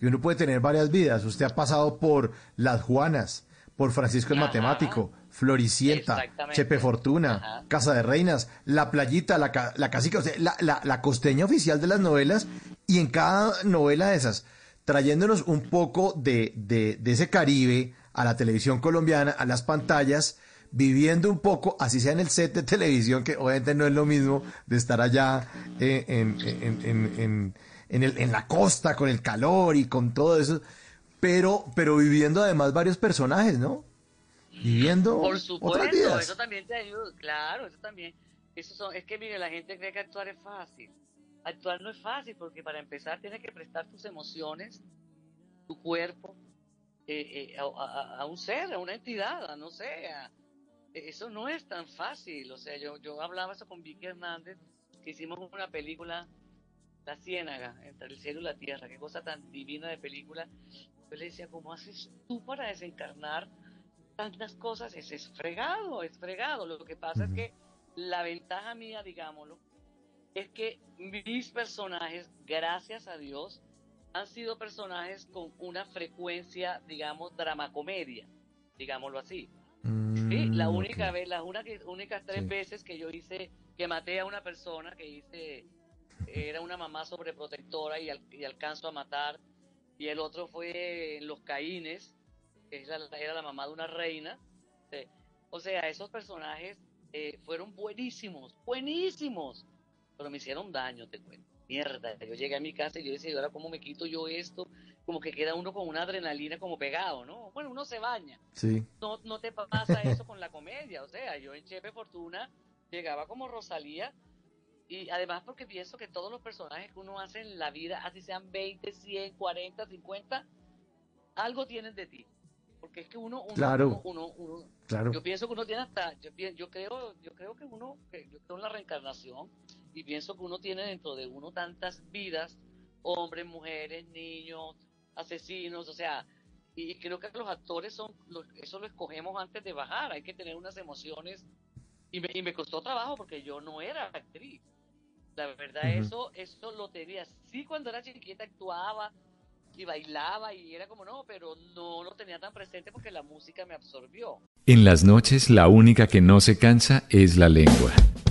Y uno puede tener varias vidas. Usted ha pasado por Las Juanas, por Francisco el Ajá. Matemático, Floricienta. Chepe Fortuna, Ajá. Casa de Reinas, La Playita, La, ca- la Casica, o sea, la, la, la costeña oficial de las novelas. Y en cada novela de esas, trayéndonos un poco de, de, de ese Caribe a la televisión colombiana, a las pantallas, viviendo un poco, así sea en el set de televisión, que obviamente no es lo mismo de estar allá eh, en, en, en, en, en el, en la costa con el calor y con todo eso, pero, pero viviendo además varios personajes, ¿no? Viviendo Por otras supuesto, vidas. eso también te ayuda, claro, eso también. Eso son, es que mire, la gente cree que actuar es fácil. Actuar no es fácil porque para empezar tienes que prestar tus emociones, tu cuerpo, eh, eh, a, a- a un ser, a una entidad, a no sé. a- eso no es tan fácil. O sea, yo, yo hablaba eso con Vicky Hernández, que hicimos una película, La Ciénaga, entre el cielo y la tierra. Qué cosa tan divina de película. Yo le decía, ¿cómo haces tú para desencarnar tantas cosas? Es, es fregado, es fregado. Lo que pasa es que la ventaja mía, digámoslo, es que mis personajes, gracias a Dios, han sido personajes con una frecuencia, digamos, dramacomedia, digámoslo así. Sí, la Mm, única ok. vez, las una- únicas tres Sí. veces que yo hice, que maté a una persona, que hice, era una mamá sobreprotectora y, al- y alcanzo a matar, y el otro fue en Los Caínes, que es la- era la mamá de una reina. O sea, esos personajes eh, fueron buenísimos, buenísimos, pero me hicieron daño, te cuento. Mierda, yo llegué a mi casa y yo decía, ¿y ahora cómo me quito yo esto? Como que queda uno con una adrenalina como pegado, ¿no? Bueno, uno se baña Sí. no, no te pasa eso con la comedia. O sea, yo en Chepe Fortuna llegaba como Rosalía y además porque pienso que todos los personajes que uno hace en la vida, así sean 20, 100, 40, 50, algo tienen de ti. Porque es que uno, uno, Claro. uno, uno- uno- Claro. yo pienso que uno tiene hasta, yo, yo creo, yo creo que uno, que yo creo en la reencarnación y pienso que uno tiene dentro de uno tantas vidas, hombres, mujeres, niños, asesinos, o sea, y creo que los actores son, los- eso lo escogemos antes de bajar, hay que tener unas emociones y me, y me costó trabajo porque yo no era actriz. La verdad, eso, eso lo tenía. Sí, cuando era chiquita actuaba y bailaba y era como no, pero no lo tenía tan presente porque la música me absorbió. En las noches la única que no se cansa es la lengua.